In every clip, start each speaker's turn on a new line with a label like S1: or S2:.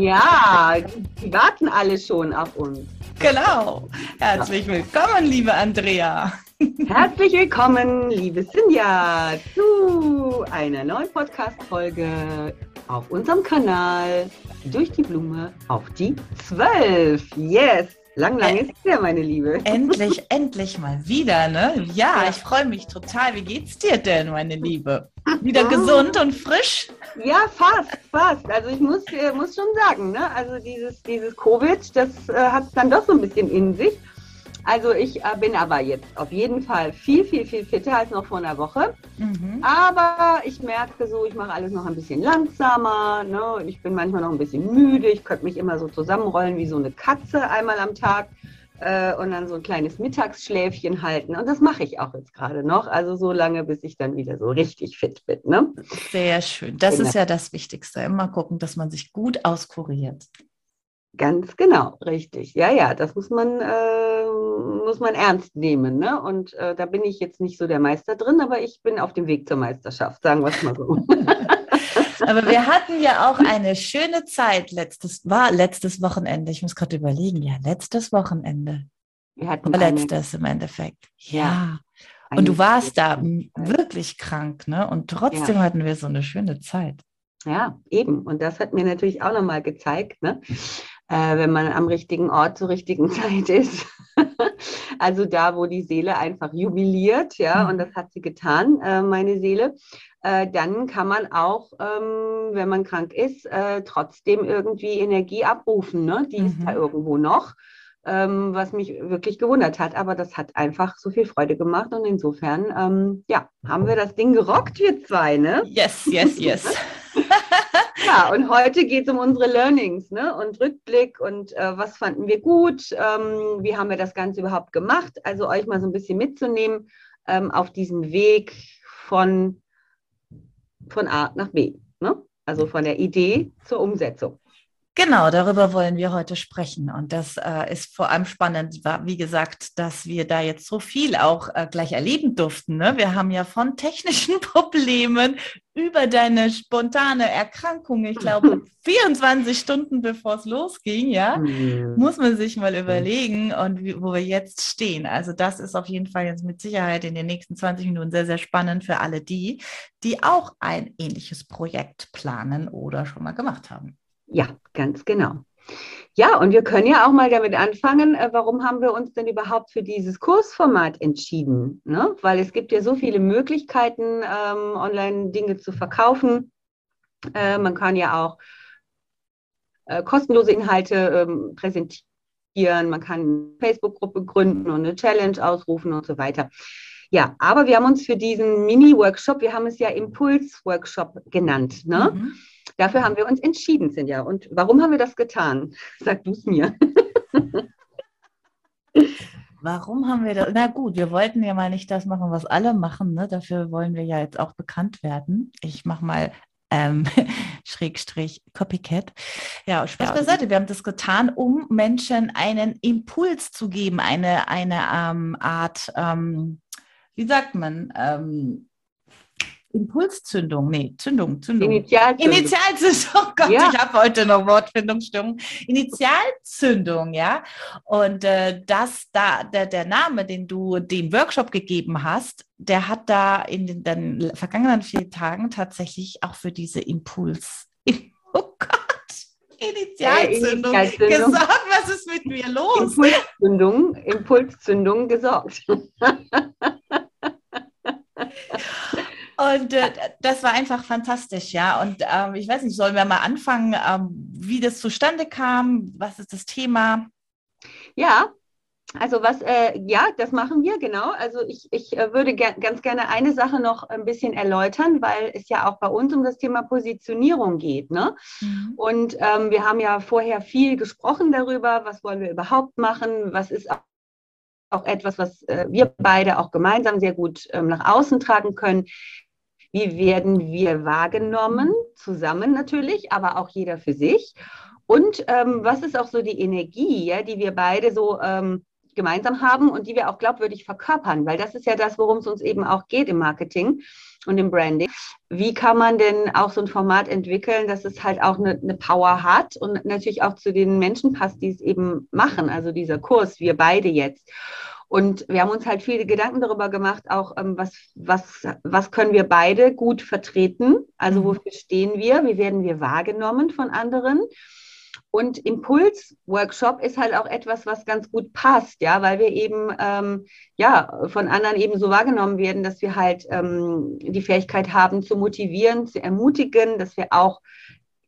S1: Ja, die warten alle schon auf uns.
S2: Genau. Herzlich willkommen, liebe Andrea.
S1: Herzlich willkommen, liebe Sinja, zu einer neuen Podcast-Folge auf unserem Kanal Durch die Blume auf die Zwölf. Yes! Lang, lang ist der, meine Liebe.
S2: Endlich, endlich mal wieder, ne? Ja, ja. ich freue mich total. Wie geht's dir denn, meine Liebe? Wieder gesund und frisch?
S1: Ja, fast, fast. Also ich muss, äh, muss schon sagen, ne? Also dieses, dieses Covid, das äh, hat es dann doch so ein bisschen in sich. Also ich äh, bin aber jetzt auf jeden Fall viel, viel, viel fitter als noch vor einer Woche. Mhm. Aber ich merke so, ich mache alles noch ein bisschen langsamer. Ne? Ich bin manchmal noch ein bisschen müde. Ich könnte mich immer so zusammenrollen wie so eine Katze einmal am Tag äh, und dann so ein kleines Mittagsschläfchen halten. Und das mache ich auch jetzt gerade noch. Also so lange, bis ich dann wieder so richtig fit bin. Ne?
S2: Sehr schön. Das genau. ist ja das Wichtigste. Immer gucken, dass man sich gut auskuriert.
S1: Ganz genau, richtig. Ja, ja, das muss man, äh, muss man ernst nehmen. Ne? Und äh, da bin ich jetzt nicht so der Meister drin, aber ich bin auf dem Weg zur Meisterschaft, sagen wir es mal so.
S2: Aber wir hatten ja auch eine schöne Zeit letztes, war letztes Wochenende. Ich muss gerade überlegen, ja, letztes Wochenende. Wir hatten war letztes im Endeffekt. Ja. ja. Und du warst da wirklich krank, ne? Und trotzdem ja. hatten wir so eine schöne Zeit.
S1: Ja, eben. Und das hat mir natürlich auch nochmal gezeigt, ne? Äh, wenn man am richtigen Ort zur richtigen Zeit ist. also da, wo die Seele einfach jubiliert, ja, mhm. und das hat sie getan, äh, meine Seele. Äh, dann kann man auch, ähm, wenn man krank ist, äh, trotzdem irgendwie Energie abrufen. Ne? Die mhm. ist da irgendwo noch, ähm, was mich wirklich gewundert hat. Aber das hat einfach so viel Freude gemacht und insofern, ähm, ja, haben wir das Ding gerockt, wir zwei, ne?
S2: Yes, yes, yes.
S1: ja, und heute geht es um unsere Learnings ne? und Rückblick und äh, was fanden wir gut, ähm, wie haben wir das Ganze überhaupt gemacht. Also euch mal so ein bisschen mitzunehmen ähm, auf diesem Weg von von A nach B. Ne? Also von der Idee zur Umsetzung.
S2: Genau, darüber wollen wir heute sprechen. Und das äh, ist vor allem spannend, wie gesagt, dass wir da jetzt so viel auch äh, gleich erleben durften. Ne? Wir haben ja von technischen Problemen über deine spontane Erkrankung, ich glaube 24 Stunden bevor es losging, ja, mhm. muss man sich mal überlegen und wie, wo wir jetzt stehen. Also das ist auf jeden Fall jetzt mit Sicherheit in den nächsten 20 Minuten sehr, sehr spannend für alle die, die auch ein ähnliches Projekt planen oder schon mal gemacht haben.
S1: Ja, ganz genau. Ja, und wir können ja auch mal damit anfangen, äh, warum haben wir uns denn überhaupt für dieses Kursformat entschieden? Ne? Weil es gibt ja so viele Möglichkeiten, ähm, online Dinge zu verkaufen. Äh, man kann ja auch äh, kostenlose Inhalte ähm, präsentieren, man kann eine Facebook-Gruppe gründen und eine Challenge ausrufen und so weiter. Ja, aber wir haben uns für diesen Mini-Workshop, wir haben es ja Impuls-Workshop genannt, ne? Mhm. Dafür haben wir uns entschieden, Sinja. Und warum haben wir das getan? Sag du es mir.
S2: Warum haben wir das? Na gut, wir wollten ja mal nicht das machen, was alle machen. Ne? Dafür wollen wir ja jetzt auch bekannt werden. Ich mache mal ähm, Schrägstrich Copycat. Ja, Spaß ja. beiseite. Wir haben das getan, um Menschen einen Impuls zu geben, eine, eine ähm, Art, ähm, wie sagt man, ähm, Impulszündung, nee, Zündung, Zündung.
S1: Initialzündung.
S2: Initialzündung, oh Gott, ja. ich habe heute noch Wortfindungsstörung. Initialzündung, ja. Und äh, das da, der, der Name, den du dem Workshop gegeben hast, der hat da in den, den vergangenen vier Tagen tatsächlich auch für diese Impuls. Oh Gott. Initialzündung, Initialzündung gesorgt. Was ist mit mir los?
S1: Impulszündung, Impulszündung gesorgt.
S2: Und äh, das war einfach fantastisch, ja. Und ähm, ich weiß nicht, sollen wir mal anfangen, ähm, wie das zustande kam? Was ist das Thema?
S1: Ja, also was, äh, ja, das machen wir, genau. Also ich, ich äh, würde ger ganz gerne eine Sache noch ein bisschen erläutern, weil es ja auch bei uns um das Thema Positionierung geht. Ne? Mhm. Und ähm, wir haben ja vorher viel gesprochen darüber, was wollen wir überhaupt machen, was ist auch auch etwas, was äh, wir beide auch gemeinsam sehr gut ähm, nach außen tragen können. Wie werden wir wahrgenommen? Zusammen natürlich, aber auch jeder für sich. Und ähm, was ist auch so die Energie, ja, die wir beide so ähm, gemeinsam haben und die wir auch glaubwürdig verkörpern? Weil das ist ja das, worum es uns eben auch geht im Marketing und im Branding. Wie kann man denn auch so ein Format entwickeln, dass es halt auch eine, eine Power hat und natürlich auch zu den Menschen passt, die es eben machen? Also dieser Kurs, wir beide jetzt. Und wir haben uns halt viele Gedanken darüber gemacht, auch ähm, was, was, was können wir beide gut vertreten? Also mhm. wofür stehen wir? Wie werden wir wahrgenommen von anderen? Und Impuls-Workshop ist halt auch etwas, was ganz gut passt, ja, weil wir eben ähm, ja von anderen eben so wahrgenommen werden, dass wir halt ähm, die Fähigkeit haben, zu motivieren, zu ermutigen, dass wir auch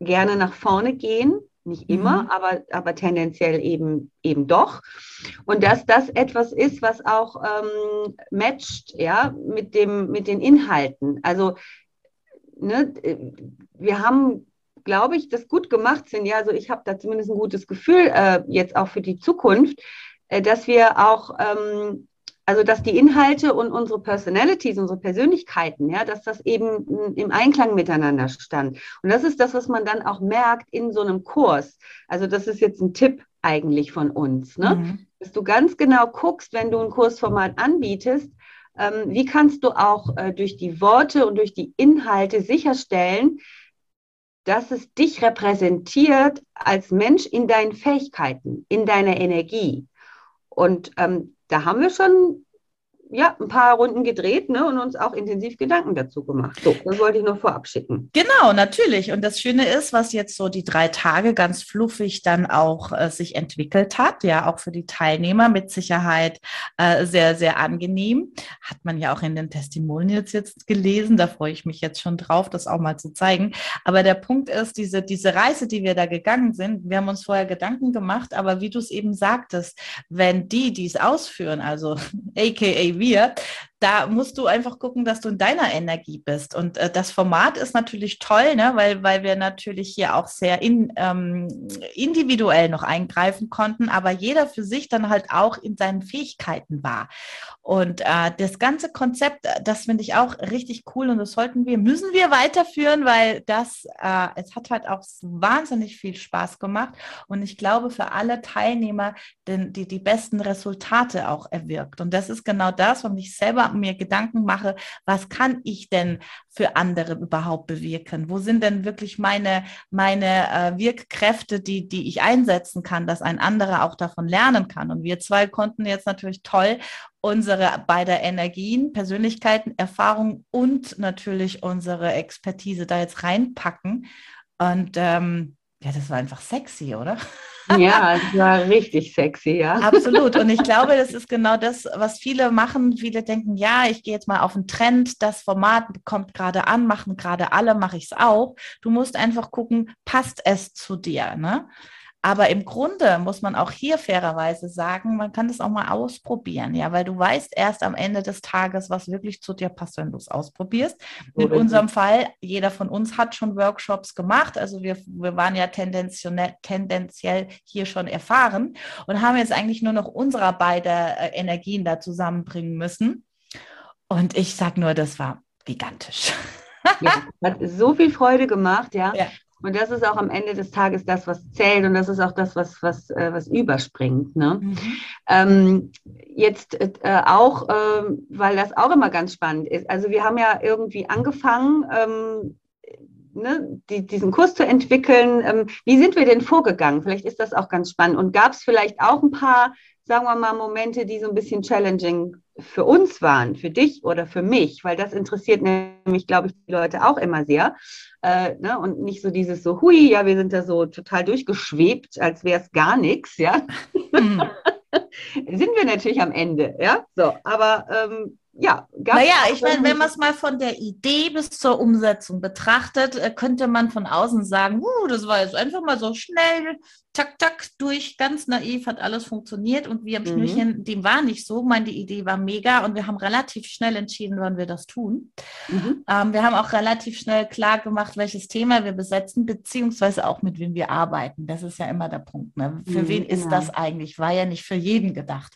S1: gerne nach vorne gehen nicht immer, mhm. aber, aber tendenziell eben, eben doch. Und dass das etwas ist, was auch ähm, matcht, ja, mit, dem, mit den Inhalten. Also, ne, wir haben, glaube ich, das gut gemacht sind. Ja, also ich habe da zumindest ein gutes Gefühl äh, jetzt auch für die Zukunft, äh, dass wir auch ähm, also dass die Inhalte und unsere Personalities, unsere Persönlichkeiten, ja, dass das eben im Einklang miteinander stand. Und das ist das, was man dann auch merkt in so einem Kurs. Also das ist jetzt ein Tipp eigentlich von uns, ne? Mhm. dass du ganz genau guckst, wenn du ein Kursformat anbietest, ähm, wie kannst du auch äh, durch die Worte und durch die Inhalte sicherstellen, dass es dich repräsentiert als Mensch in deinen Fähigkeiten, in deiner Energie. Und ähm, da haben wir schon ja, ein paar Runden gedreht ne, und uns auch intensiv Gedanken dazu gemacht. So, das wollte ich noch vorab schicken.
S2: Genau, natürlich. Und das Schöne ist, was jetzt so die drei Tage ganz fluffig dann auch äh, sich entwickelt hat, ja, auch für die Teilnehmer mit Sicherheit äh, sehr, sehr angenehm. Hat man ja auch in den Testimonials jetzt gelesen. Da freue ich mich jetzt schon drauf, das auch mal zu zeigen. Aber der Punkt ist, diese, diese Reise, die wir da gegangen sind, wir haben uns vorher Gedanken gemacht, aber wie du es eben sagtest, wenn die, die es ausführen, also aka wir, da musst du einfach gucken, dass du in deiner Energie bist. Und äh, das Format ist natürlich toll, ne? weil, weil wir natürlich hier auch sehr in, ähm, individuell noch eingreifen konnten, aber jeder für sich dann halt auch in seinen Fähigkeiten war. Und äh, das ganze Konzept, äh, das finde ich auch richtig cool und das sollten wir, müssen wir weiterführen, weil das, äh, es hat halt auch wahnsinnig viel Spaß gemacht und ich glaube für alle Teilnehmer den, die, die besten Resultate auch erwirkt. Und das ist genau das, was mich selber mir Gedanken mache, was kann ich denn für andere überhaupt bewirken? Wo sind denn wirklich meine, meine äh, Wirkkräfte, die, die ich einsetzen kann, dass ein anderer auch davon lernen kann? Und wir zwei konnten jetzt natürlich toll unsere beide Energien, Persönlichkeiten, Erfahrungen und natürlich unsere Expertise da jetzt reinpacken. Und ähm, ja, das war einfach sexy, oder?
S1: Ja, es war richtig sexy, ja.
S2: Absolut. Und ich glaube, das ist genau das, was viele machen. Viele denken, ja, ich gehe jetzt mal auf einen Trend, das Format kommt gerade an, machen gerade alle, mache ich es auch. Du musst einfach gucken, passt es zu dir. Ne? Aber im Grunde muss man auch hier fairerweise sagen, man kann das auch mal ausprobieren, ja, weil du weißt erst am Ende des Tages, was wirklich zu dir passt, wenn du es ausprobierst. In Oder unserem Fall, jeder von uns hat schon Workshops gemacht, also wir, wir waren ja tendenziell, hier schon erfahren und haben jetzt eigentlich nur noch unsere beide äh, Energien da zusammenbringen müssen. Und ich sage nur, das war gigantisch.
S1: Ja, hat so viel Freude gemacht, ja. ja. Und das ist auch am Ende des Tages das, was zählt und das ist auch das, was, was, äh, was überspringt. Ne? Mhm. Ähm, jetzt äh, auch, äh, weil das auch immer ganz spannend ist. Also wir haben ja irgendwie angefangen, ähm, ne, die, diesen Kurs zu entwickeln. Ähm, wie sind wir denn vorgegangen? Vielleicht ist das auch ganz spannend. Und gab es vielleicht auch ein paar, sagen wir mal, Momente, die so ein bisschen challenging für uns waren, für dich oder für mich? Weil das interessiert nämlich, glaube ich, die Leute auch immer sehr. Äh, ne? Und nicht so dieses so, hui, ja, wir sind da so total durchgeschwebt, als wäre es gar nichts, ja. Mhm. sind wir natürlich am Ende, ja. So, aber ähm, ja,
S2: naja, ich meine, wenn man es mal von der Idee bis zur Umsetzung betrachtet, äh, könnte man von außen sagen, uh, das war jetzt einfach mal so schnell, tak, tak, durch, ganz naiv, hat alles funktioniert und wir am mhm. Schnürchen, dem war nicht so. Meine Idee war mega und wir haben relativ schnell entschieden, wann wir das tun. Mhm. Ähm, wir haben auch relativ schnell klar gemacht, welches Thema wir besetzen, beziehungsweise auch mit wem wir arbeiten. Das ist ja immer der Punkt. Ne? Für mhm, wen ist genau. das eigentlich? War ja nicht für jeden gedacht.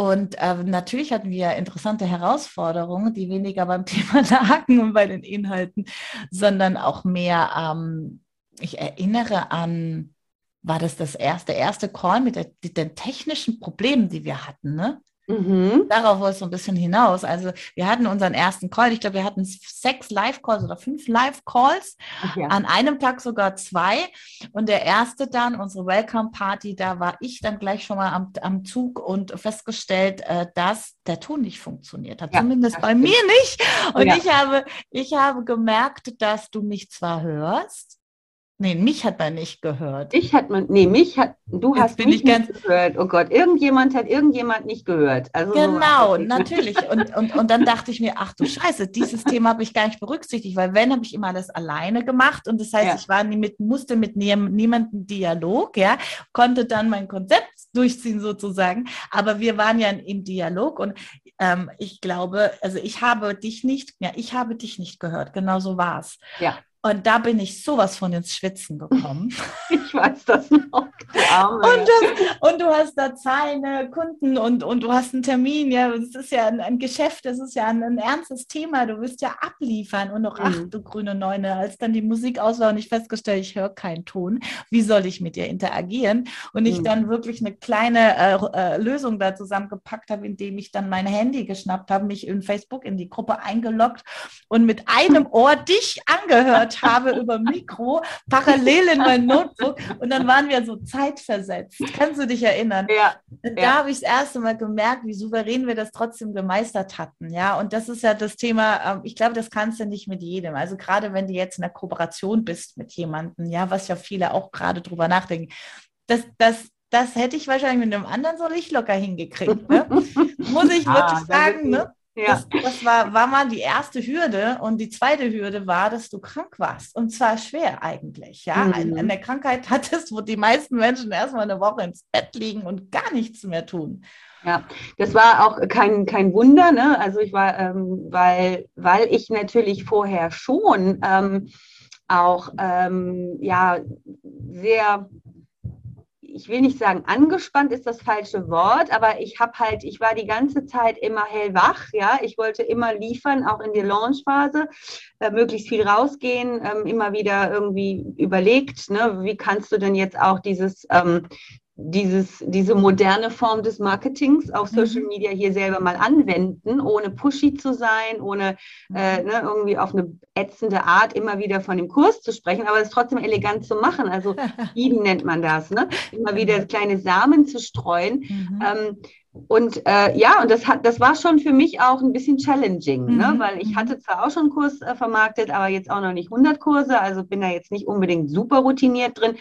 S2: Und äh, natürlich hatten wir interessante Herausforderungen, die weniger beim Thema lagen und bei den Inhalten, sondern auch mehr, ähm, ich erinnere an, war das das erste, erste Call mit, der, den technischen Problemen, die wir hatten, ne? Mhm. Darauf wollte es so ein bisschen hinaus. Also wir hatten unseren ersten Call. Ich glaube, wir hatten sechs Live-Calls oder fünf Live-Calls. Ja. An einem Tag sogar zwei. Und der erste dann, unsere Welcome-Party, da war ich dann gleich schon mal am, am Zug und festgestellt, äh, dass der Ton nicht funktioniert hat. Ja, Zumindest bei mir nicht. Und ja. ich, habe, ich habe gemerkt, dass du mich zwar hörst, Nee, mich hat man nicht gehört.
S1: Ich hat man, nee, mich hat, du Jetzt hast mich nicht gehört. Oh Gott, irgendjemand hat irgendjemand nicht gehört.
S2: Also genau, so natürlich. Und, und, und dann dachte ich mir, ach du Scheiße, dieses Thema habe ich gar nicht berücksichtigt, weil wenn, habe ich immer alles alleine gemacht. Und das heißt, ja. ich war nie mit, musste mit nie, niemandem Dialog, ja, konnte dann mein Konzept durchziehen sozusagen. Aber wir waren ja im Dialog und ähm, ich glaube, also ich habe dich nicht, ja, ich habe dich nicht gehört. Genau so war es. Ja. Und da bin ich sowas von ins Schwitzen gekommen.
S1: Ich weiß das noch.
S2: Und, das, und, du hast da Zahlen, Kunden und, und du hast einen Termin. Ja, es ist ja ein, ein, Geschäft, es ist ja ein, ein, ernstes Thema. Du wirst ja abliefern. Und noch, mhm. ach du grüne Neune, als dann die Musik aus war und ich festgestellt, ich höre keinen Ton. Wie soll ich mit dir interagieren? Und ich mhm. dann wirklich eine kleine äh, äh, Lösung da zusammengepackt habe, indem ich dann mein Handy geschnappt habe, mich in Facebook in die Gruppe eingeloggt und mit einem Ohr dich angehört gehört habe über Mikro, parallel in mein Notebook. Und dann waren wir so zeitversetzt. Kannst du dich erinnern? Ja. Und da ja. habe ich das erste Mal gemerkt, wie souverän wir das trotzdem gemeistert hatten. Ja, und das ist ja das Thema, ähm, ich glaube, das kannst du nicht mit jedem. Also gerade wenn du jetzt in der Kooperation bist mit jemandem, ja, was ja viele auch gerade drüber nachdenken. Das, das, das hätte ich wahrscheinlich mit einem anderen so nicht locker hingekriegt. Ne? Muss ich ah, wirklich sagen. Ne? Ja. Das, das, war, war mal die erste Hürde. Und die zweite Hürde war, dass du krank warst. Und zwar schwer eigentlich. Ja, mhm. eine Krankheit hattest, wo die meisten Menschen erstmal eine Woche ins Bett liegen und gar nichts mehr tun.
S1: Ja, das war auch kein, kein Wunder, ne? Also ich war, ähm, weil, weil ich natürlich vorher schon ähm, auch ähm, ja sehr ich will nicht sagen, angespannt ist das falsche Wort, aber ich habe halt, ich war die ganze Zeit immer hellwach, ja, ich wollte immer liefern, auch in der Launchphase, äh, möglichst viel rausgehen, ähm, immer wieder irgendwie überlegt, ne, wie kannst du denn jetzt auch dieses, ähm, dieses, diese moderne Form des Marketings auf mhm. Social Media hier selber mal anwenden, ohne pushy zu sein, ohne äh, ne, irgendwie auf eine ätzende Art immer wieder von dem Kurs zu sprechen, aber es trotzdem elegant zu machen. Also Eden nennt man das, ne? Immer wieder kleine Samen zu streuen. Mhm. Ähm, und äh, ja, und das hat, das war schon für mich auch ein bisschen challenging, ne? mhm. ne? weil ich mhm. hatte zwar auch schon einen Kurs äh, vermarktet, aber jetzt auch noch nicht 100 Kurse, also bin da jetzt nicht unbedingt super routiniert drin.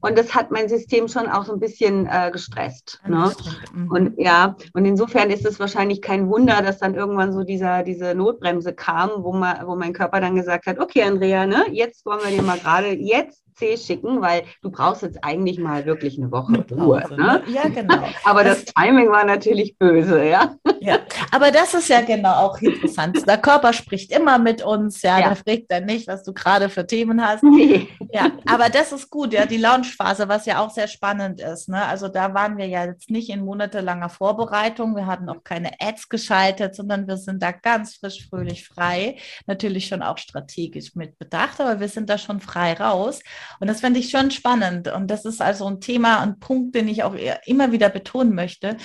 S1: Und das hat mein System schon auch so ein bisschen äh, gestresst. Ne? Mhm. Und ja, und insofern ist es wahrscheinlich kein Wunder, dass dann irgendwann so dieser, diese Notbremse kam, wo, man, wo mein Körper dann gesagt hat, okay, Andrea, ne, jetzt wollen wir dir mal gerade, jetzt C schicken, weil du brauchst jetzt eigentlich mal wirklich eine Woche Ruhe. Ne? ne? Ja, genau. Aber das, das, Timing war natürlich böse, ja.
S2: Ja, aber das ist ja genau auch interessant. Der Körper spricht immer mit uns, ja, ja. der fragt dann nicht, was du gerade für Themen hast. Nee. Ja, aber das ist gut, ja, die Launchphase, was ja auch sehr spannend ist. Ne? Also da waren wir ja jetzt nicht in monatelanger Vorbereitung. Wir hatten auch keine Ads geschaltet, sondern wir sind da ganz frisch, fröhlich frei. Natürlich schon auch strategisch mit bedacht, aber wir sind da schon frei raus. Und das finde ich schon spannend. Und das ist also ein Thema, ein Punkt, den ich auch immer wieder betonen möchte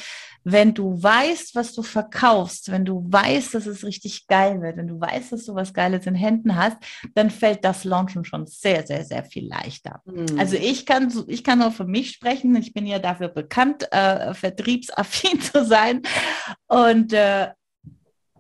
S2: wenn du weißt, was du verkaufst, wenn du weißt, dass es richtig geil wird, wenn du weißt, dass du was Geiles in Händen hast, dann fällt das Launchen schon sehr, sehr, sehr viel leichter. Mhm. Also ich kann, ich kann nur für mich sprechen. Ich bin ja dafür bekannt, äh, vertriebsaffin zu sein. Und äh,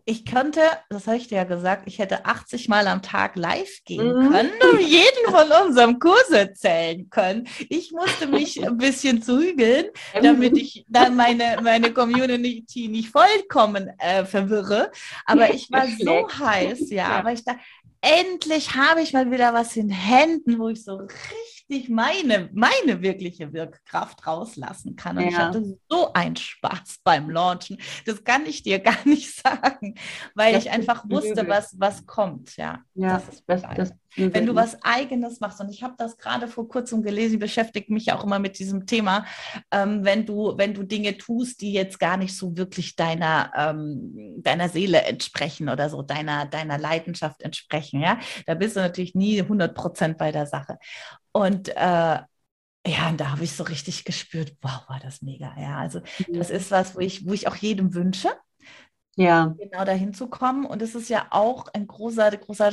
S2: ich könnte, das habe ich dir ja gesagt, ich hätte 80 Mal am Tag live gehen mhm. können und jeden von unserem Kurs erzählen können. Ich musste mich ein bisschen zügeln, damit ich dann meine, meine Community nicht vollkommen äh, verwirre. Aber ich war so heiß, ja, aber ich dachte, endlich habe ich mal wieder was in Händen, wo ich so richtig richtig meine, meine wirkliche Wirkkraft rauslassen kann. Und ja. ich hatte so einen Spaß beim Launchen. Das kann ich dir gar nicht sagen, weil das ich einfach wusste, was, was kommt. Ja,
S1: ja das, das, das
S2: wenn du was Eigenes machst. Und ich habe das gerade vor kurzem gelesen, beschäftigt mich auch immer mit diesem Thema, ähm, wenn, du, wenn du Dinge tust, die jetzt gar nicht so wirklich deiner, ähm, deiner Seele entsprechen oder so, deiner, deiner Leidenschaft entsprechen. Ja? Da bist du natürlich nie 100 Prozent bei der Sache. Und äh, ja, und da habe ich so richtig gespürt, wow, war das mega. Ja, also das ist was, wo ich, wo ich auch jedem wünsche, ja. genau dahin zu kommen. Und es ist ja auch ein großer, großer,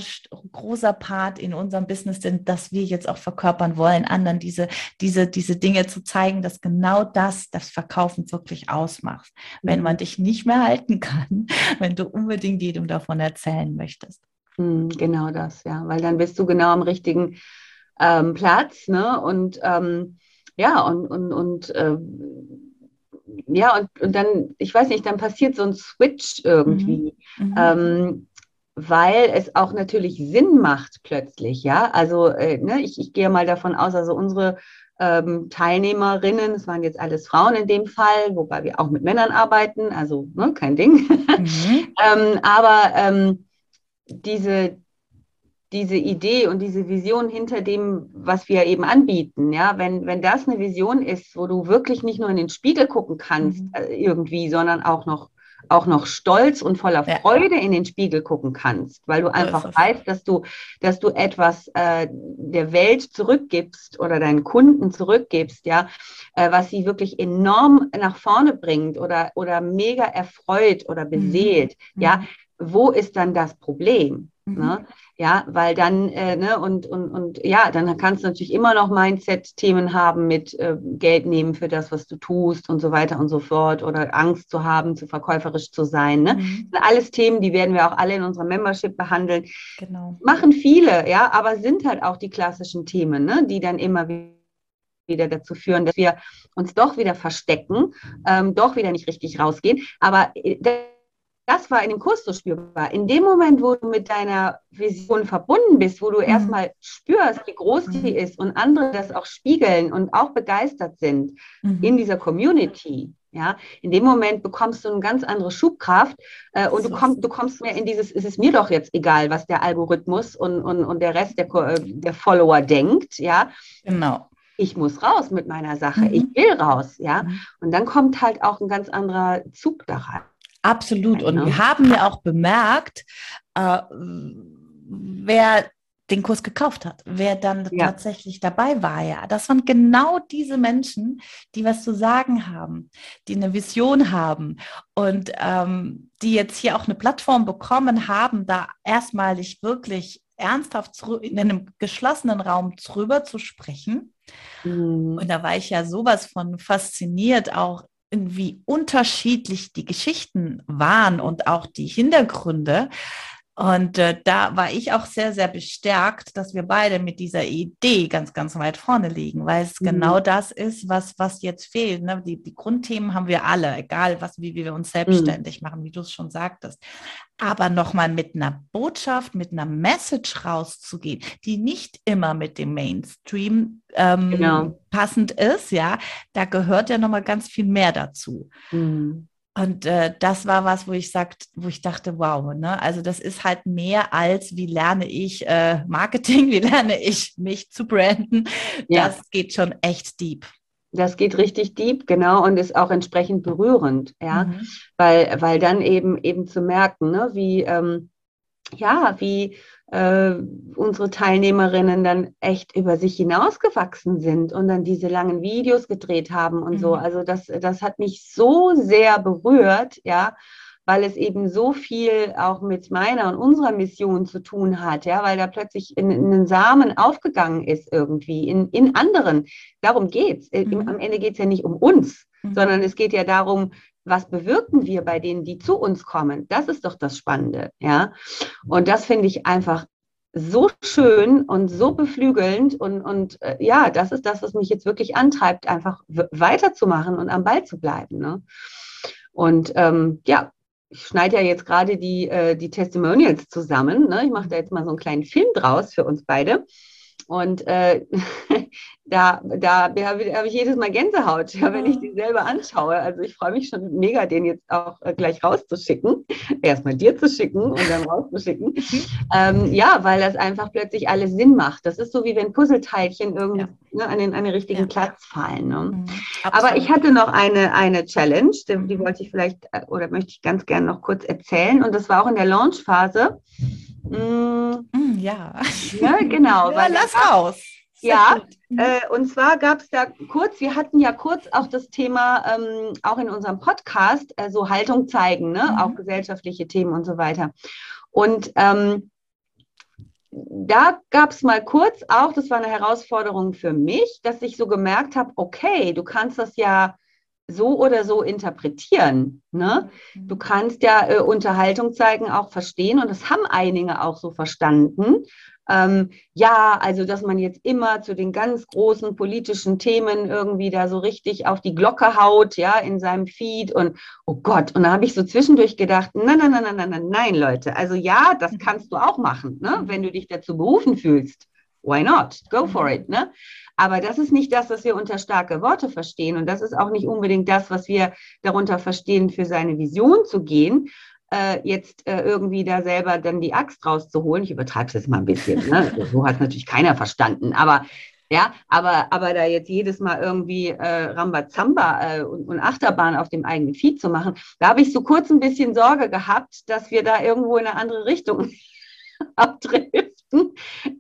S2: großer Part in unserem Business, denn dass wir jetzt auch verkörpern wollen, anderen diese, diese, diese Dinge zu zeigen, dass genau das das Verkaufen wirklich ausmacht. Wenn man mhm. dich nicht mehr halten kann, wenn du unbedingt jedem davon erzählen möchtest.
S1: Mhm, genau das, ja, weil dann bist du genau am richtigen ähm, Platz, ne? Und ähm, ja, und, und, und äh, ja, und, und dann, ich weiß nicht, dann passiert so ein Switch irgendwie. Mhm. mhm. Ähm, weil es auch natürlich Sinn macht plötzlich, ja. Also äh, ne, ich, ich gehe mal davon aus, also unsere ähm, Teilnehmerinnen, es waren jetzt alles Frauen in dem Fall, wobei wir auch mit Männern arbeiten, also ne, kein Ding. Mhm. ähm, aber ähm, diese, diese Idee und diese Vision hinter dem, was wir eben anbieten, ja, wenn, wenn das eine Vision ist, wo du wirklich nicht nur in den Spiegel gucken kannst mhm. äh, irgendwie, sondern auch noch auch noch stolz und voller ja. Freude in den Spiegel gucken kannst, weil du einfach das weißt, dass du, dass du etwas äh, der Welt zurückgibst oder deinen Kunden zurückgibst, ja, äh, was sie wirklich enorm nach vorne bringt oder, oder mega erfreut oder mhm. beseelt, mhm. ja, wo ist dann das Problem? Ne? Mhm. Ne? Ja, weil dann, äh, ne, und, und, und ja, dann kannst du natürlich immer noch Mindset-Themen haben mit äh, Geld nehmen für das, was du tust und so weiter und so fort oder Angst zu haben, zu verkäuferisch zu sein. Ne? Mhm. Das sind alles Themen, die werden wir auch alle in unserer Membership behandeln. Genau. Machen viele, ja, aber sind halt auch die klassischen Themen, ne, die dann immer wieder dazu führen, dass wir uns doch wieder verstecken, ähm, doch wieder nicht richtig rausgehen. Aber äh, das war in dem Kurs so spürbar. In dem Moment, wo du mit deiner Vision verbunden bist, wo du mhm. erstmal spürst, wie groß mhm. die ist und andere das auch spiegeln und auch begeistert sind mhm. in dieser Community, ja, in dem Moment bekommst du eine ganz andere Schubkraft äh, und du, komm, du kommst mehr in dieses, es ist mir doch jetzt egal, was der Algorithmus und, und, und der Rest der, äh, der Follower denkt, ja.
S2: Genau.
S1: Ich muss raus mit meiner Sache, mhm. ich will raus, ja. Mhm. Und dann kommt halt auch ein ganz anderer Zug da rein.
S2: Absolut. Und wir haben ja auch bemerkt, äh, wer den Kurs gekauft hat, wer dann ja. tatsächlich dabei war, ja. Das waren genau diese Menschen, die was zu sagen haben, die eine Vision haben und ähm, die jetzt hier auch eine Plattform bekommen haben, da erstmalig wirklich ernsthaft in einem geschlossenen Raum drüber zu sprechen. Mhm. Und da war ich ja sowas von fasziniert, auch wie unterschiedlich die Geschichten waren und auch die Hintergründe. Und äh, da war ich auch sehr, sehr bestärkt, dass wir beide mit dieser Idee ganz, ganz weit vorne liegen, weil es mhm. genau das ist, was, was jetzt fehlt. Ne? Die, die Grundthemen haben wir alle, egal was, wie, wie wir uns selbstständig mhm. machen, wie du es schon sagtest. Aber nochmal mit einer Botschaft, mit einer Message rauszugehen, die nicht immer mit dem Mainstream ähm, genau. passend ist, ja, da gehört ja nochmal ganz viel mehr dazu. Mhm. Und äh, das war was, wo ich sagt, wo ich dachte, wow, ne? Also das ist halt mehr als, wie lerne ich äh, Marketing, wie lerne ich mich zu branden. Ja. Das geht schon echt deep.
S1: Das geht richtig deep, genau, und ist auch entsprechend berührend, ja, mhm. weil, weil dann eben eben zu merken, ne, wie, ähm, ja, wie äh, unsere Teilnehmerinnen dann echt über sich hinausgewachsen sind und dann diese langen Videos gedreht haben und mhm. so. Also das, das hat mich so sehr berührt, ja, weil es eben so viel auch mit meiner und unserer Mission zu tun hat, ja, weil da plötzlich in, in einen Samen aufgegangen ist irgendwie, in, in anderen. Darum geht's. Äh, mhm. Am Ende geht es ja nicht um uns, mhm. sondern es geht ja darum, was bewirken wir bei denen, die zu uns kommen? Das ist doch das Spannende, ja. Und das finde ich einfach so schön und so beflügelnd und, und äh, ja, das ist das, was mich jetzt wirklich antreibt, einfach weiterzumachen und am Ball zu bleiben. Ne? Und ähm, ja, ich schneide ja jetzt gerade die, äh, die Testimonials zusammen. Ne? Ich mache da jetzt mal so einen kleinen Film draus für uns beide. Und äh, da, da habe hab ich jedes Mal Gänsehaut, ja, wenn ich die selber anschaue. Also ich freue mich schon mega, den jetzt auch äh, gleich rauszuschicken. Erstmal dir zu schicken und dann rauszuschicken. ähm, ja, weil das einfach plötzlich alles Sinn macht. Das ist so wie wenn Puzzleteilchen irgendwie ja. ne, an, den, an den richtigen ja. Platz fallen. Ne? Mhm, Aber ich hatte noch eine, eine Challenge, die, die wollte ich vielleicht äh, oder möchte ich ganz gerne noch kurz erzählen. Und das war auch in der Launchphase.
S2: Mm, mm, ja.
S1: ja. Genau.
S2: Ja, lass raus.
S1: Ja, mhm. äh, und zwar gab es da kurz, wir hatten ja kurz auch das Thema, ähm, auch in unserem Podcast, äh, so Haltung zeigen, ne? Mhm. auch gesellschaftliche Themen und so weiter. Und ähm, da gab es mal kurz auch, das war eine Herausforderung für mich, dass ich so gemerkt habe, okay, du kannst das ja so oder so interpretieren. Ne? Du mhm. kannst ja äh, Unterhaltung zeigen, auch verstehen und das haben einige auch so verstanden. Ähm, ja, also dass man jetzt immer zu den ganz großen politischen Themen irgendwie da so richtig auf die Glocke haut, ja, in seinem Feed und oh Gott, und da habe ich so zwischendurch gedacht, nein, nein, nein, nein, nein, nein, nein, Leute, also ja, das mhm. kannst du auch machen, ne? wenn du dich dazu berufen fühlst. Why not? Go for mhm. it, ne? Aber das ist nicht das, was wir unter starke Worte verstehen. Und das ist auch nicht unbedingt das, was wir darunter verstehen, für seine Vision zu gehen. Äh, jetzt äh, irgendwie da selber dann die Axt rauszuholen. Ich übertreibe es jetzt mal ein bisschen. Ne? So hat es natürlich keiner verstanden. Aber ja, aber, aber da jetzt jedes Mal irgendwie äh, Rambazamba äh, und, und Achterbahn auf dem eigenen Feed zu machen, da habe ich so kurz ein bisschen Sorge gehabt, dass wir da irgendwo in eine andere Richtung abdriften.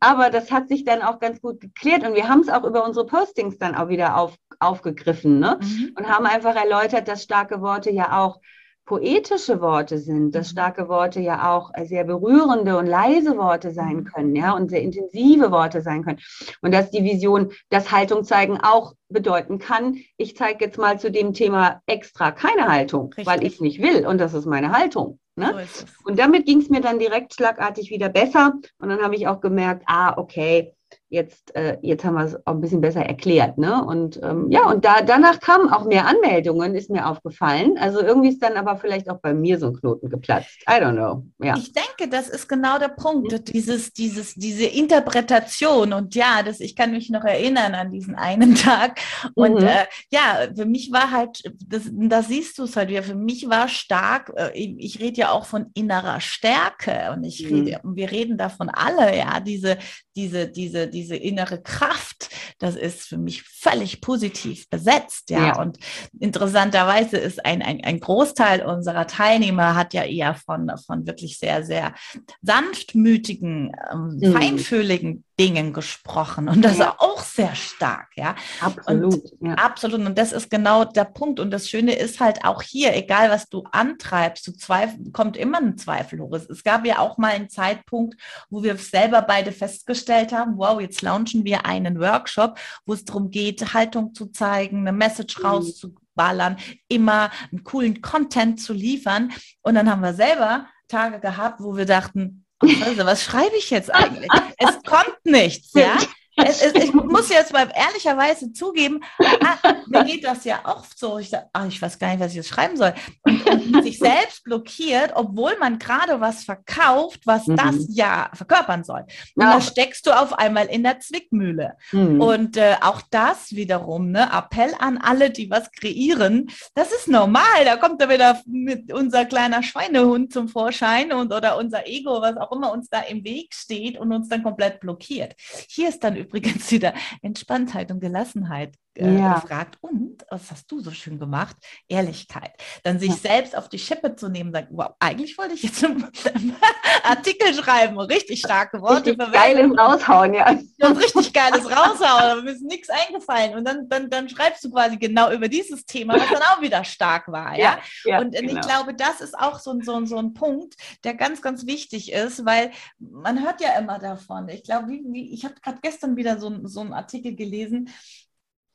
S1: Aber das hat sich dann auch ganz gut geklärt und wir haben es auch über unsere Postings dann auch wieder auf, aufgegriffen ne? Mhm. und haben einfach erläutert, dass starke Worte ja auch poetische Worte sind, dass mhm. starke Worte ja auch sehr berührende und leise Worte sein mhm. können, ja, und sehr intensive Worte sein können. Und dass die Vision, das Haltung zeigen auch bedeuten kann, ich zeige jetzt mal zu dem Thema extra keine Haltung, Richtig. weil ich es nicht will und das ist meine Haltung. Ne? So und damit ging es mir dann direkt schlagartig wieder besser. Und dann habe ich auch gemerkt, ah, okay, jetzt, äh, jetzt haben wir es auch ein bisschen besser erklärt. Ne? Und ähm, ja, und da, danach kamen auch mehr Anmeldungen, ist mir aufgefallen. Also irgendwie ist dann aber vielleicht auch bei mir so ein Knoten geplatzt. I don't know. Ja.
S2: Ich denke, das ist genau der Punkt, dieses, dieses, diese Interpretation. Und ja, das, ich kann mich noch erinnern an diesen einen Tag. Und mhm. äh, ja, für mich war halt, das, das siehst du es halt wieder, für mich war stark, äh, ich, ich rede ja auch von innerer Stärke und ich rede, mhm. wir reden davon alle, ja, diese, diese, diese, diese innere Kraft, das ist für mich völlig positiv besetzt. Ja, ja. und interessanterweise ist ein, ein, ein Großteil unserer Teilnehmer hat ja eher von, von wirklich sehr, sehr sanftmütigen, ähm, mhm. feinfühligen Dingen gesprochen und das ja. auch sehr stark, ja.
S1: Absolut.
S2: Und, ja. Absolut. Und das ist genau der Punkt. Und das Schöne ist halt auch hier, egal was du antreibst, du Zweifel, kommt immer ein Zweifel hoch. Es, gab ja auch mal einen Zeitpunkt, wo wir selber beide festgestellt haben, wow, jetzt launchen wir einen Workshop, wo es darum geht, Haltung zu zeigen, eine Message mhm. rauszuballern, immer einen coolen Content zu liefern. Und dann haben wir selber Tage gehabt, wo wir dachten, was schreibe ich jetzt eigentlich? es kommt nichts, ja. es, es, ich muss jetzt mal ehrlicherweise zugeben, ah, mir geht das ja oft so. Ich sage, ach, ich weiß gar nicht, was ich jetzt schreiben soll. Und, und sich selbst blockiert, obwohl man gerade was verkauft, was mhm. das ja verkörpern soll. Und ja. da steckst du auf einmal in der Zwickmühle. Mhm. Und äh, auch das wiederum, ne, Appell an alle, die was kreieren, das ist normal. Da kommt da wieder mit unser kleiner Schweinehund zum Vorschein und oder unser Ego, was auch immer uns da im Weg steht und uns dann komplett blockiert. Hier ist dann übrigens wieder Entspanntheit und Gelassenheit äh, ja. gefragt. Und, was hast du so schön gemacht? Ehrlichkeit. Dann sich ja. selbst auf die Schippe zu nehmen, sagen, wow, eigentlich wollte ich jetzt einen Artikel schreiben, richtig starke Worte
S1: richtig Geiles raushauen, ja.
S2: Und richtig geiles raushauen, da ist nichts eingefallen. Und dann, dann, dann schreibst du quasi genau über dieses Thema, was dann auch wieder stark war. Ja, ja? und genau. ich glaube, das ist auch so, so, so ein Punkt, der ganz, ganz wichtig ist, weil man hört ja immer davon. Ich glaube, ich habe gerade gestern wieder so, so einen Artikel gelesen,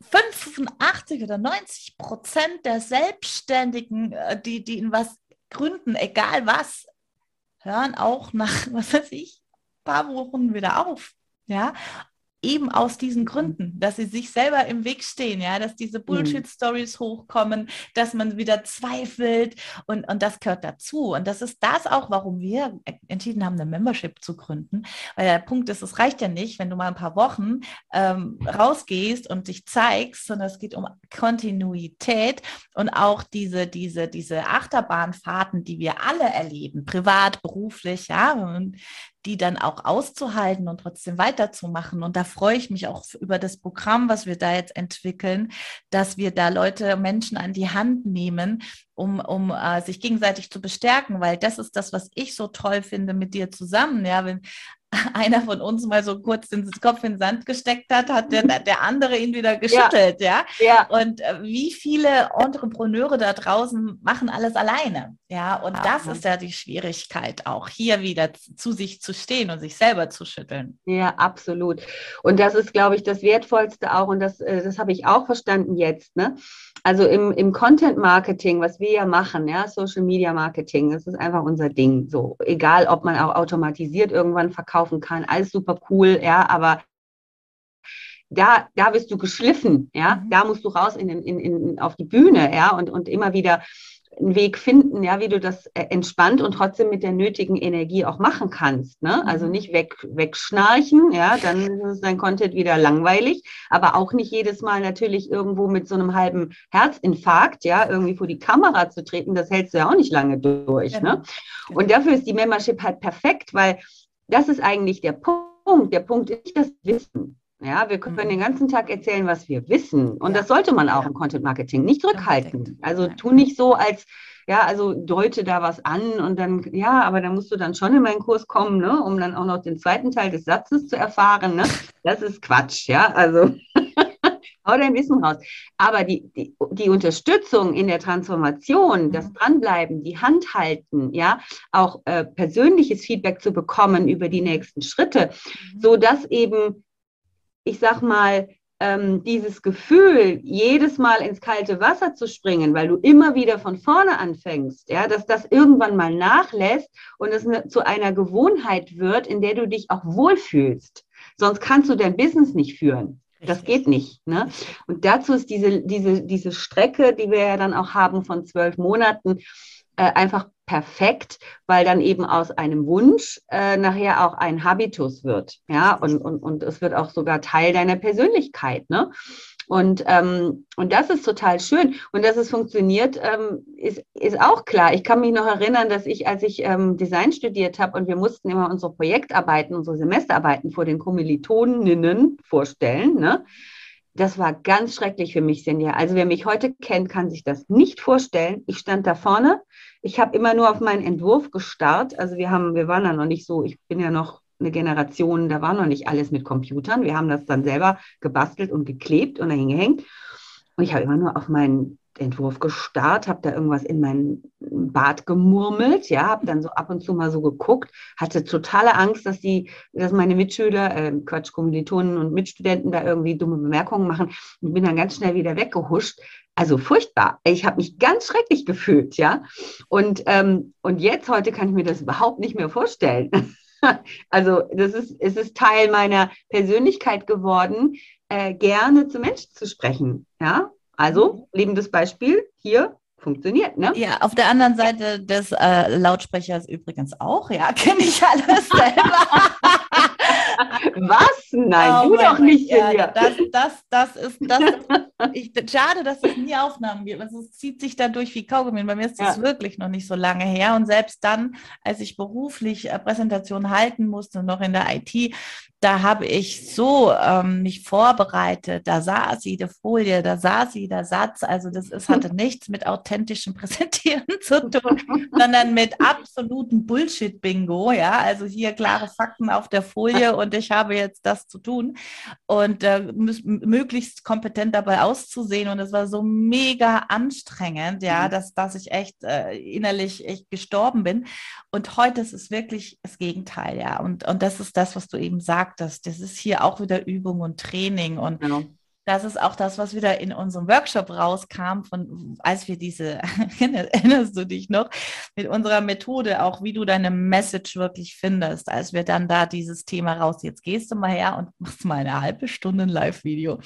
S2: 85 oder 90 Prozent der Selbstständigen, äh, die, die in was gründen, egal was, hören auch nach, was weiß ich, paar Wochen wieder auf. Ja, eben aus diesen Gründen, dass sie sich selber im Weg stehen, ja, dass diese mhm. Bullshit-Stories hochkommen, dass man wieder zweifelt und, und das gehört dazu. Und das ist das auch, warum wir entschieden haben, eine Membership zu gründen. Weil der Punkt ist, es reicht ja nicht, wenn du mal ein paar Wochen ähm, rausgehst und dich zeigst, sondern es geht um Kontinuität und auch diese, diese, diese Achterbahnfahrten, die wir alle erleben, privat, beruflich, ja, und die dann auch auszuhalten und trotzdem weiterzumachen. Und da freue ich mich auch über das Programm, was wir da jetzt entwickeln, dass wir da Leute, Menschen an die Hand nehmen, um, um äh, sich gegenseitig zu bestärken, weil das ist das, was ich so toll finde mit dir zusammen. Ja, wenn einer von uns mal so kurz den Kopf in den Sand gesteckt hat, hat der, der andere ihn wieder geschüttelt, ja. ja? ja. Und äh, wie viele Entrepreneure da draußen machen alles alleine, ja. Und Aha. das ist ja die Schwierigkeit auch, hier wieder zu sich zu stehen und sich selber zu schütteln.
S1: Ja, absolut. Und das ist, glaube ich, das Wertvollste auch. Und das, äh, das habe ich auch verstanden jetzt. Ne? Also im, im Content Marketing, was wir ja machen, ja, Social Media Marketing, das ist einfach unser Ding. So, egal, ob man auch automatisiert irgendwann verkauft kaufen kann, alles super cool, ja, aber da, da bist du geschliffen, ja, mhm. da musst du raus in, in, in, auf die Bühne, ja, und, und immer wieder einen Weg finden, ja, wie du das äh, entspannt und trotzdem mit der nötigen Energie auch machen kannst. Ne? Also mhm. nicht weg, wegschnarchen, ja, dann ist dein Content wieder langweilig, aber auch nicht jedes Mal natürlich irgendwo mit so einem halben Herzinfarkt, ja, irgendwie vor die Kamera zu treten, das hältst du ja auch nicht lange durch. Ne? Genau. Und dafür ist die Membership halt perfekt, weil das ist eigentlich der Punkt. Der Punkt ist das Wissen. Ja, wir können mhm. den ganzen Tag erzählen, was wir wissen. Und ja. das sollte man auch im Content Marketing nicht zurückhalten. Also tu nicht so, als, ja, also deute da was an und dann, ja, aber dann musst du dann schon in meinen Kurs kommen, ne, um dann auch noch den zweiten Teil des Satzes zu erfahren. Ne? Das ist Quatsch, ja. Also hau dein Wissen raus. Aber die, die, die Unterstützung in der Transformation, das mhm. Dranbleiben, die Hand halten, ja, auch äh, persönliches Feedback zu bekommen über die nächsten Schritte, mhm. so dass eben, ich sag mal, ähm, dieses Gefühl, jedes Mal ins kalte Wasser zu springen, weil du immer wieder von vorne anfängst, ja, dass das irgendwann mal nachlässt und es ne, zu einer Gewohnheit wird, in der du dich auch wohlfühlst. Sonst kannst du dein Business nicht führen. Das geht nicht. Ne? Und dazu ist diese, diese, diese Strecke, die wir ja dann auch haben von zwölf Monaten, äh, einfach perfekt, weil dann eben aus einem Wunsch äh, nachher auch ein Habitus wird. Ja, und, und, und es wird auch sogar Teil deiner Persönlichkeit. Ne? Und, ähm, und das ist total schön. Und dass es funktioniert, ähm, ist, ist auch klar. Ich kann mich noch erinnern, dass ich, als ich ähm, Design studiert habe und wir mussten immer unsere Projektarbeiten, unsere Semesterarbeiten vor den Kommilitoninnen vorstellen, ne? Das war ganz schrecklich für mich, Senja. Also wer mich heute kennt, kann sich das nicht vorstellen. Ich stand da vorne. Ich habe immer nur auf meinen Entwurf gestarrt. Also wir haben, wir waren da noch nicht so, ich bin ja noch eine Generation, da war noch nicht alles mit Computern. Wir haben das dann selber gebastelt und geklebt und dahin gehängt. Und ich habe immer nur auf meinen Entwurf gestarrt, habe da irgendwas in mein Bad gemurmelt, ja, habe dann so ab und zu mal so geguckt, hatte totale Angst, dass die, dass meine Mitschüler, äh, Quatsch, Kommilitonen und Mitstudenten da irgendwie dumme Bemerkungen machen und bin dann ganz schnell wieder weggehuscht. Also furchtbar. Ich habe mich ganz schrecklich gefühlt, ja. Und, ähm, und jetzt, heute kann ich mir das überhaupt nicht mehr vorstellen. Also das ist, es ist Teil meiner Persönlichkeit geworden, äh, gerne zu Menschen zu sprechen. Ja, also mhm. lebendes Beispiel hier funktioniert, ne?
S2: Ja, auf der anderen Seite des äh, Lautsprechers übrigens auch, ja, kenne ich alles selber.
S1: Was? Nein, oh, du doch nicht,
S2: ja, das, das, das ist, das, ich, schade, dass es nie Aufnahmen gibt. Also, es zieht sich dadurch wie Kaugummi. Bei mir ist das ja. wirklich noch nicht so lange her. Und selbst dann, als ich beruflich äh, Präsentationen halten musste, noch in der IT, da habe ich so ähm, mich vorbereitet. Da saß sie, die Folie, da saß sie, der Satz. Also das ist, hatte nichts mit authentischem Präsentieren zu tun, sondern mit absolutem Bullshit-Bingo. Ja, also hier klare Fakten auf der Folie und ich habe jetzt das zu tun und äh, möglichst kompetent dabei auszusehen. Und es war so mega anstrengend, ja, mhm. dass, dass ich echt äh, innerlich echt gestorben bin. Und heute ist es wirklich das Gegenteil, ja. Und, und das ist das, was du eben sagtest. Das ist hier auch wieder Übung und Training. Und genau. Das ist auch das, was wieder in unserem Workshop rauskam, von als wir diese, erinnerst du dich noch, mit unserer Methode, auch wie du deine Message wirklich findest, als wir dann da dieses Thema raus, jetzt gehst du mal her und machst mal eine halbe Stunde ein Live-Video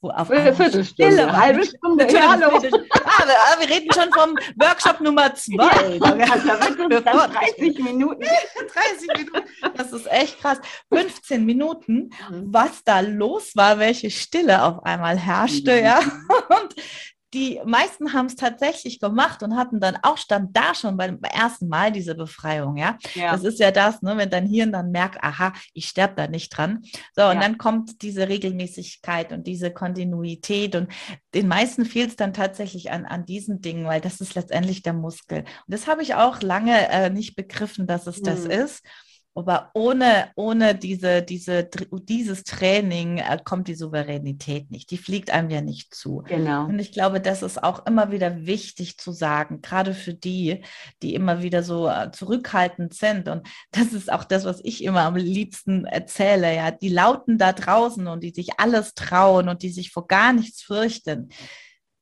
S1: wo auf Viertelstunde, eine halbe Stunde. Hallo.
S2: Ah, wir reden schon vom Workshop Nummer zwei. Ja,
S1: da 30 Minuten.
S2: 30 Minuten. Das ist echt krass. 15 Minuten, mhm. was da los war, welche Stille auf einmal herrschte, mhm. ja. Und die meisten haben es tatsächlich gemacht und hatten dann auch stand da schon beim ersten Mal diese Befreiung, ja. ja. Das ist ja das, ne, wenn dein Hirn dann merkt, aha, ich sterbe da nicht dran. So, und ja. dann kommt diese Regelmäßigkeit und diese Kontinuität und den meisten fehlt es dann tatsächlich an, an diesen Dingen, weil das ist letztendlich der Muskel. Und das habe ich auch lange äh, nicht begriffen, dass es mhm. das ist. Aber ohne, ohne diese, diese, dieses Training äh, kommt die Souveränität nicht. Die fliegt einem ja nicht zu.
S1: Genau.
S2: Und ich glaube, das ist auch immer wieder wichtig zu sagen, gerade für die, die immer wieder so äh, zurückhaltend sind. Und das ist auch das, was ich immer am liebsten erzähle. Ja, die Lauten da draußen und die sich alles trauen und die sich vor gar nichts fürchten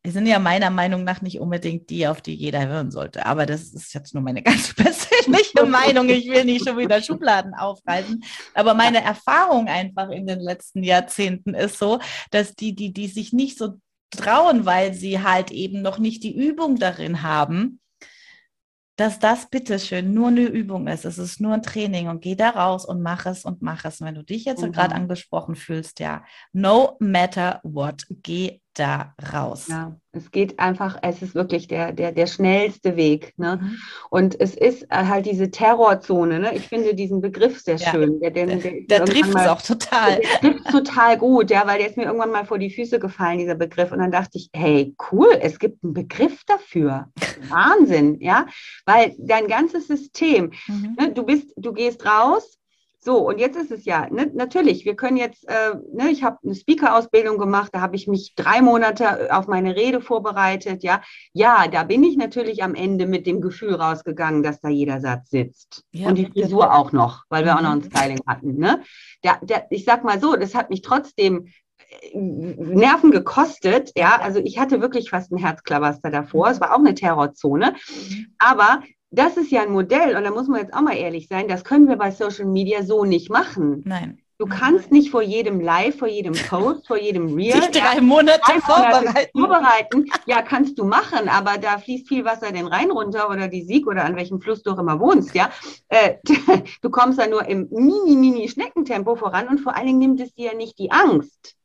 S2: die sind ja meiner Meinung nach nicht unbedingt die, auf die jeder hören sollte. Aber das ist jetzt nur meine ganz persönliche Meinung. Ich will nicht schon wieder Schubladen aufreißen. Aber meine Erfahrung einfach in den letzten Jahrzehnten ist so, dass die, die, die sich nicht so trauen, weil sie halt eben noch nicht die Übung darin haben, dass das bitteschön nur eine Übung ist. Es ist nur ein Training und geh da raus und mach es und mach es. Und wenn du dich jetzt mhm. gerade angesprochen fühlst, ja, no matter what, geh da raus.
S1: Ja, es geht einfach, es ist wirklich der, der, der schnellste Weg. Ne? Mhm. Und es ist äh, halt diese Terrorzone. Ne? Ich finde diesen Begriff sehr ja, schön.
S2: Der, der, der, der trifft es auch total.
S1: Der trifft total gut, ja, weil der ist mir irgendwann mal vor die Füße gefallen, dieser Begriff. Und dann dachte ich, hey, cool, es gibt einen Begriff dafür. Wahnsinn, ja, weil dein ganzes System, mhm. ne, du bist, du gehst raus, so, und jetzt ist es ja, ne, natürlich, wir können jetzt, äh, ne, ich habe eine Speaker-Ausbildung gemacht, da habe ich mich drei Monate äh, auf meine Rede vorbereitet, ja. Ja, da bin ich natürlich am Ende mit dem Gefühl rausgegangen, dass da jeder Satz sitzt. Ja, und die Frisur auch noch, weil wir auch noch ein mhm. Styling hatten. Ne? Da, da, ich sag mal so, das hat mich trotzdem äh, Nerven gekostet, ja, also ich hatte wirklich fast ein Herzklabaster davor, es war auch eine Terrorzone, mhm. aber das ist ja ein Modell, und da muss man jetzt auch mal ehrlich sein, das können wir bei Social Media so nicht machen.
S2: Nein.
S1: Du kannst nicht vor jedem Live, vor jedem Post, vor jedem Reel.
S2: Sich drei Monate, Monate vorbereiten.
S1: vorbereiten. Ja, kannst du machen, aber da fließt viel Wasser den Rhein runter oder die Sieg oder an welchem Fluss du auch immer wohnst, ja. Äh, du kommst da nur im mini, mini Schneckentempo voran und vor allen Dingen nimmt es dir nicht die Angst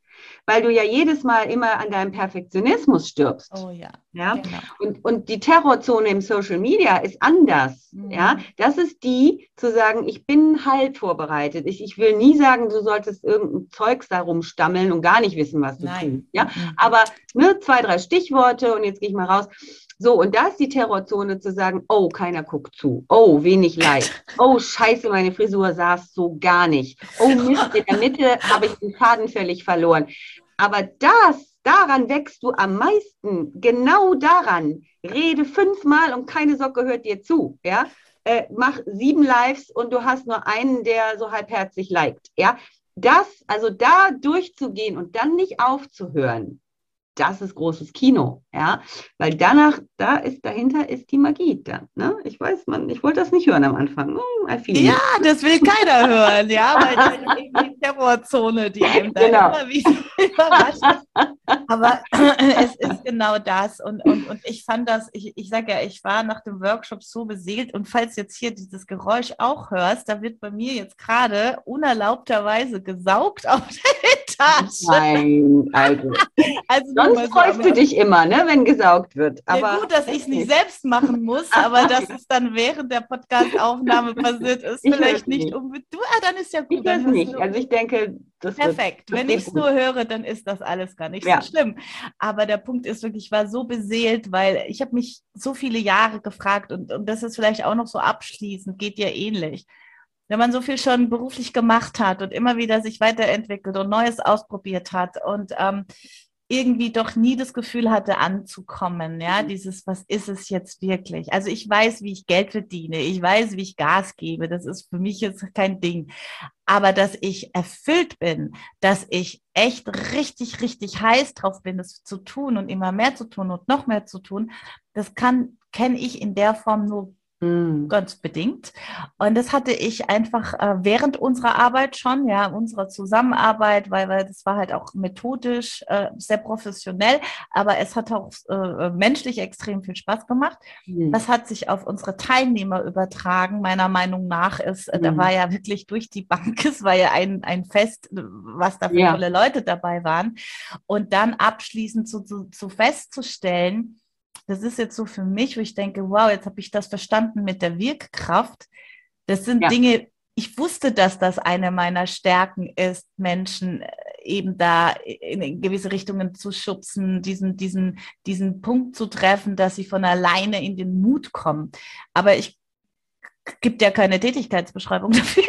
S1: weil du ja jedes Mal immer an deinem Perfektionismus stirbst.
S2: Oh ja.
S1: ja? Genau. Und, und die Terrorzone im Social Media ist anders. Mhm. Ja? Das ist die, zu sagen, ich bin halb vorbereitet. Ich, ich will nie sagen, du solltest irgendein Zeugs darum stammeln und gar nicht wissen, was du Nein. tust. Ja? Mhm. Aber ne, zwei, drei Stichworte und jetzt gehe ich mal raus. So, und da ist die Terrorzone zu sagen, oh, keiner guckt zu. Oh, wenig Like. Oh, scheiße, meine Frisur saß so gar nicht. Oh, Mist, in der Mitte habe ich den Faden völlig verloren. Aber das, daran wächst du am meisten. Genau daran. Rede fünfmal und keine Socke hört dir zu. Ja? Äh, mach sieben Lives und du hast nur einen, der so halbherzig liked. Ja? Das, also da durchzugehen und dann nicht aufzuhören, das ist großes Kino, ja, weil danach, da ist dahinter ist die Magie dann, ne? Ich weiß, man, ich wollte das nicht hören am Anfang.
S2: Hm, ja, das will keiner hören, ja, weil die Terrorzone, die eben da genau. immer wieder überrascht. Aber es ist genau das und, und, und ich fand das, ich, ich sage ja, ich war nach dem Workshop so beseelt und falls jetzt hier dieses Geräusch auch hörst, da wird bei mir jetzt gerade unerlaubterweise gesaugt auf der Etage.
S1: Nein, also. also Sonst freust du dich immer, ne, wenn gesaugt wird. Aber
S2: ja, gut, dass ich es nicht selbst machen muss, aber dass es dann während der Podcast-Aufnahme passiert ist, ich vielleicht nicht unbedingt. Du, ah, dann ist ja gut.
S1: Ich dann nicht. Also ich denke,
S2: das Perfekt. Wird, das Wenn ich es nur höre, dann ist das alles gar nicht ja. so schlimm. Aber der Punkt ist wirklich, ich war so beseelt, weil ich habe mich so viele Jahre gefragt und, und das ist vielleicht auch noch so abschließend, geht dir ähnlich wenn man so viel schon beruflich gemacht hat und immer wieder sich weiterentwickelt und Neues ausprobiert hat und ähm, irgendwie doch nie das Gefühl hatte, anzukommen. Ja, mhm. dieses, was ist es jetzt wirklich? Also ich weiß, wie ich Geld verdiene. Ich weiß, wie ich Gas gebe. Das ist für mich jetzt kein Ding. Aber dass ich erfüllt bin, dass ich echt richtig, richtig heiß drauf bin, das zu tun und immer mehr zu tun und noch mehr zu tun, das kann, kenne ich in der Form nur Mhm. Ganz bedingt. Und das hatte ich einfach äh, während unserer Arbeit schon, ja, unserer Zusammenarbeit, weil, weil das war halt auch methodisch äh, sehr professionell, aber es hat auch äh, menschlich extrem viel Spaß gemacht. Mhm. Das hat sich auf unsere Teilnehmer übertragen, meiner Meinung nach. Ist, mhm. Da war ja wirklich durch die Bank, es war ja ein, ein Fest, was da für ja. tolle Leute dabei waren. Und dann abschließend zu, zu, zu festzustellen, das ist jetzt so für mich, wo ich denke, wow, jetzt habe ich das verstanden mit der Wirkkraft. Das sind ja. Dinge, ich wusste, dass das eine meiner Stärken ist, Menschen äh, eben da in gewisse Richtungen zu schubsen, diesen, diesen, diesen Punkt zu treffen, dass sie von alleine in den Mut kommen. Aber ich gibt ja keine Tätigkeitsbeschreibung dafür.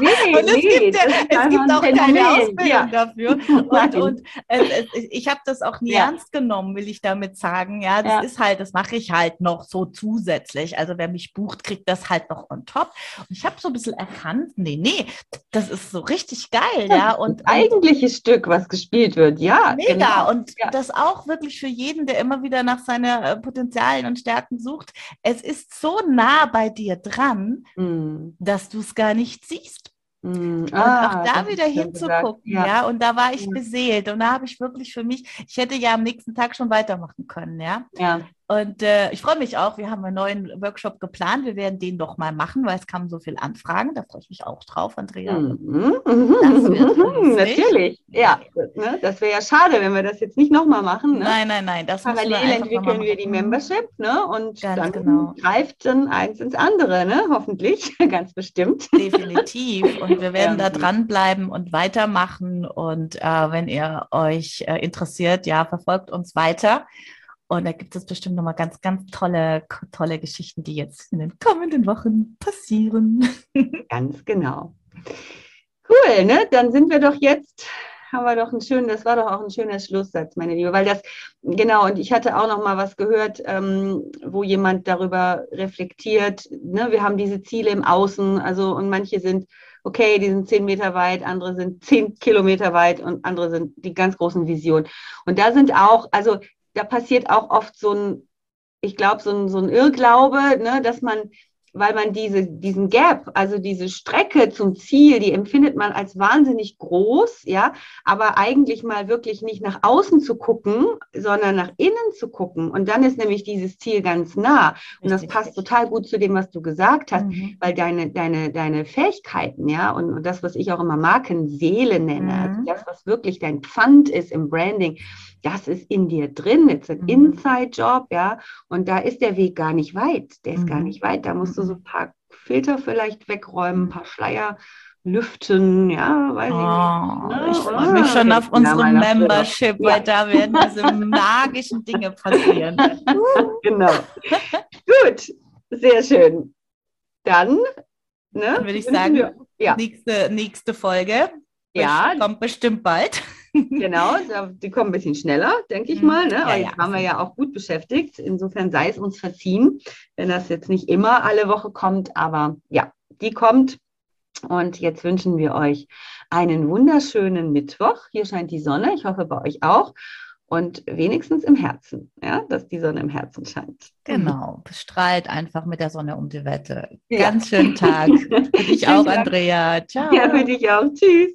S2: Nee, und es nee, gibt, ja, es gibt auch keine Ausbildung ja. dafür. Und, und äh, ich habe das auch nie ja. ernst genommen, will ich damit sagen. Ja, das ist halt, das mache ich halt noch so zusätzlich. Also wer mich bucht, kriegt das halt noch on top. Und ich habe so ein bisschen erkannt, nee, nee, das ist so richtig geil. Ja, und,
S1: eigentliches Stück, was gespielt wird, ja.
S2: Mega. Genau. Und das auch wirklich für jeden, der immer wieder nach seinen äh, Potenzialen und Stärken sucht. Es ist so nah bei dir dran, mm. dass du es gar nicht siehst. Mm. Und ah, auch da wieder hinzugucken, ja. ja. Und da war ich beseelt und da habe ich wirklich für mich, ich hätte ja am nächsten Tag schon weitermachen können, ja. Ja. Und äh, ich freue mich auch, wir haben einen neuen Workshop geplant. Wir werden den doch mal machen, weil es kamen so viele Anfragen. Da freue ich mich auch drauf, Andrea. Mhm.
S1: Mhm. Natürlich, ja. Ne? Das wäre ja schade, wenn wir das jetzt nicht nochmal machen. Ne?
S2: Nein, nein, nein. Das
S1: Parallel entwickeln wir die Membership ne? und
S2: Ganz
S1: dann
S2: genau.
S1: greift dann eins ins andere, ne? hoffentlich, ganz bestimmt.
S2: Definitiv. Und wir werden ja. da dranbleiben und weitermachen. Und äh, wenn ihr euch äh, interessiert, ja, verfolgt uns weiter. Und da gibt es bestimmt nochmal ganz, ganz tolle, tolle Geschichten, die jetzt in den kommenden Wochen passieren.
S1: Ganz genau. Cool, ne? Dann sind wir doch jetzt, haben wir doch ein schönes, das war doch auch ein schöner Schlusssatz, meine Liebe, weil das, genau, und ich hatte auch noch mal was gehört, ähm, wo jemand darüber reflektiert, ne? Wir haben diese Ziele im Außen, also, und manche sind, okay, die sind zehn Meter weit, andere sind zehn Kilometer weit und andere sind die ganz großen Visionen. Und da sind auch, also da passiert auch oft so ein, ich glaube, so ein, so ein Irrglaube, ne, dass man weil man diese, diesen Gap, also diese Strecke zum Ziel, die empfindet man als wahnsinnig groß, ja, aber eigentlich mal wirklich nicht nach außen zu gucken, sondern nach innen zu gucken. Und dann ist nämlich dieses Ziel ganz nah. Und das passt total gut zu dem, was du gesagt hast, mhm. weil deine, deine, deine Fähigkeiten, ja, und, und das, was ich auch immer Markenseele nenne, also mhm. also das, was wirklich dein Pfand ist im Branding, das ist in dir drin, it's ein mhm. Inside-Job, ja, und da ist der Weg gar nicht weit, der ist mhm. gar nicht weit, da musst du so ein paar Filter vielleicht wegräumen, ein paar Schleier lüften, ja, weiß
S2: oh, ich nicht. Ne? Ich freue mich schon auf unsere Membership, ja. weil da werden diese magischen Dinge passieren.
S1: genau. Gut, sehr schön. Dann, ne,
S2: Dann würde ich sagen, wir, ja. nächste, nächste Folge. Ja. Kommt bestimmt bald.
S1: Genau, die kommen ein bisschen schneller, denke ich mhm. mal. Ne? Ja, jetzt ja. waren wir ja auch gut beschäftigt. Insofern sei es uns verziehen, wenn das jetzt nicht immer alle Woche kommt. Aber ja, die kommt. Und jetzt wünschen wir euch einen wunderschönen Mittwoch. Hier scheint die Sonne. Ich hoffe bei euch auch.
S3: und wenigstens im Herzen, ja, dass die Sonne im Herzen scheint.
S2: Genau, bestrahlt einfach mit der Sonne um die Wette. Ja. Ganz schönen Tag. Für dich auch, Andrea.
S3: Ciao. Ja, für dich auch. Tschüss.